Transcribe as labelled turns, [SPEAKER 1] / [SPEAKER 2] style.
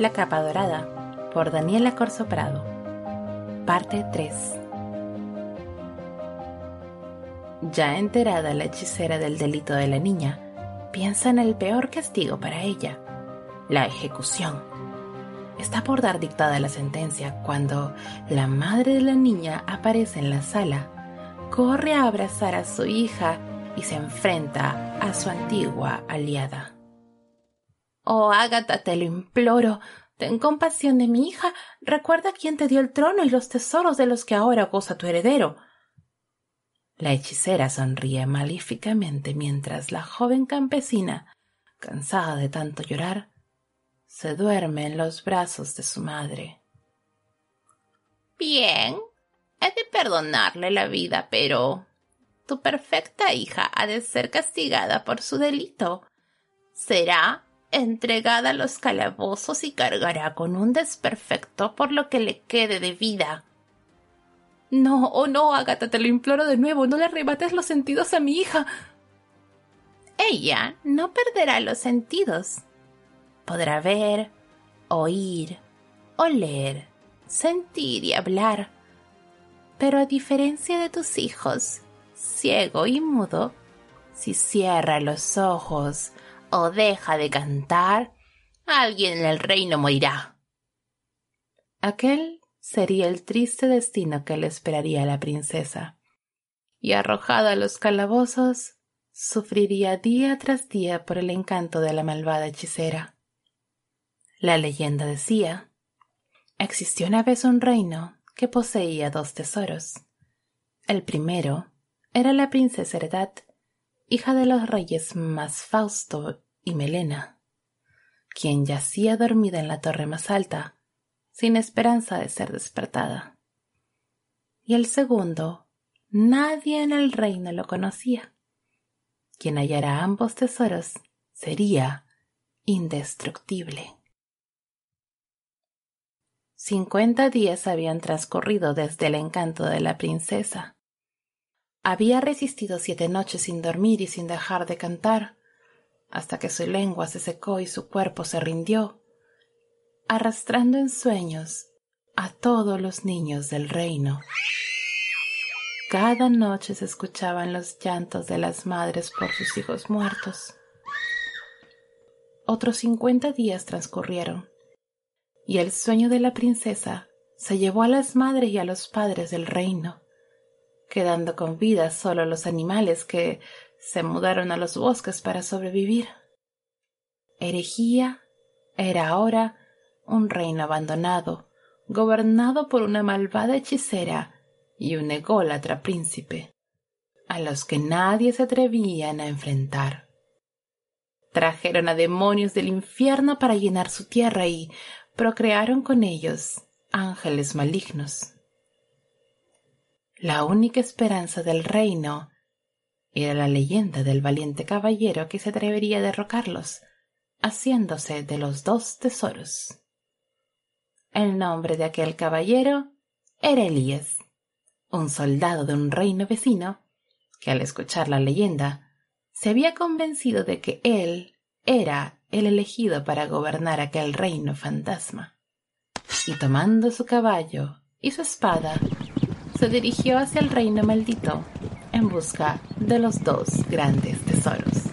[SPEAKER 1] La capa dorada por Daniela Corso Prado. Parte 3. Ya enterada la hechicera del delito de la niña, piensa en el peor castigo para ella, la ejecución. Está por dar dictada la sentencia cuando la madre de la niña aparece en la sala, corre a abrazar a su hija y se enfrenta a su antigua aliada. Oh, Ágata, te lo imploro. Ten compasión de mi hija. Recuerda quién te dio el trono y los tesoros de los que ahora goza tu heredero. La hechicera sonríe malíficamente mientras la joven campesina, cansada de tanto llorar, se duerme en los brazos de su madre. Bien, he de perdonarle la vida, pero tu perfecta hija ha de ser castigada por su delito. Será entregada a los calabozos y cargará con un desperfecto por lo que le quede de vida. No, oh no, Agatha, te lo imploro de nuevo, no le arrebates los sentidos a mi hija. Ella no perderá los sentidos. Podrá ver, oír, oler, sentir y hablar. Pero a diferencia de tus hijos, ciego y mudo, si cierra los ojos o deja de cantar, alguien en el reino morirá. Aquel sería el triste destino que le esperaría a la princesa, y arrojada a los calabozos, sufriría día tras día por el encanto de la malvada hechicera. La leyenda decía, existió una vez un reino que poseía dos tesoros. El primero era la princesa Heredat, hija de los reyes más Fausto y Melena, quien yacía dormida en la torre más alta, sin esperanza de ser despertada. Y el segundo, nadie en el reino lo conocía. Quien hallara ambos tesoros sería indestructible. Cincuenta días habían transcurrido desde el encanto de la princesa había resistido siete noches sin dormir y sin dejar de cantar, hasta que su lengua se secó y su cuerpo se rindió, arrastrando en sueños a todos los niños del reino. Cada noche se escuchaban los llantos de las madres por sus hijos muertos. Otros cincuenta días transcurrieron, y el sueño de la princesa se llevó a las madres y a los padres del reino quedando con vida solo los animales que se mudaron a los bosques para sobrevivir. Herejía era ahora un reino abandonado, gobernado por una malvada hechicera y un ególatra príncipe, a los que nadie se atrevían a enfrentar. Trajeron a demonios del infierno para llenar su tierra y procrearon con ellos ángeles malignos. La única esperanza del reino era la leyenda del valiente caballero que se atrevería a derrocarlos, haciéndose de los dos tesoros. El nombre de aquel caballero era Elías, un soldado de un reino vecino, que al escuchar la leyenda se había convencido de que él era el elegido para gobernar aquel reino fantasma. Y tomando su caballo y su espada, se dirigió hacia el reino maldito en busca de los dos grandes tesoros.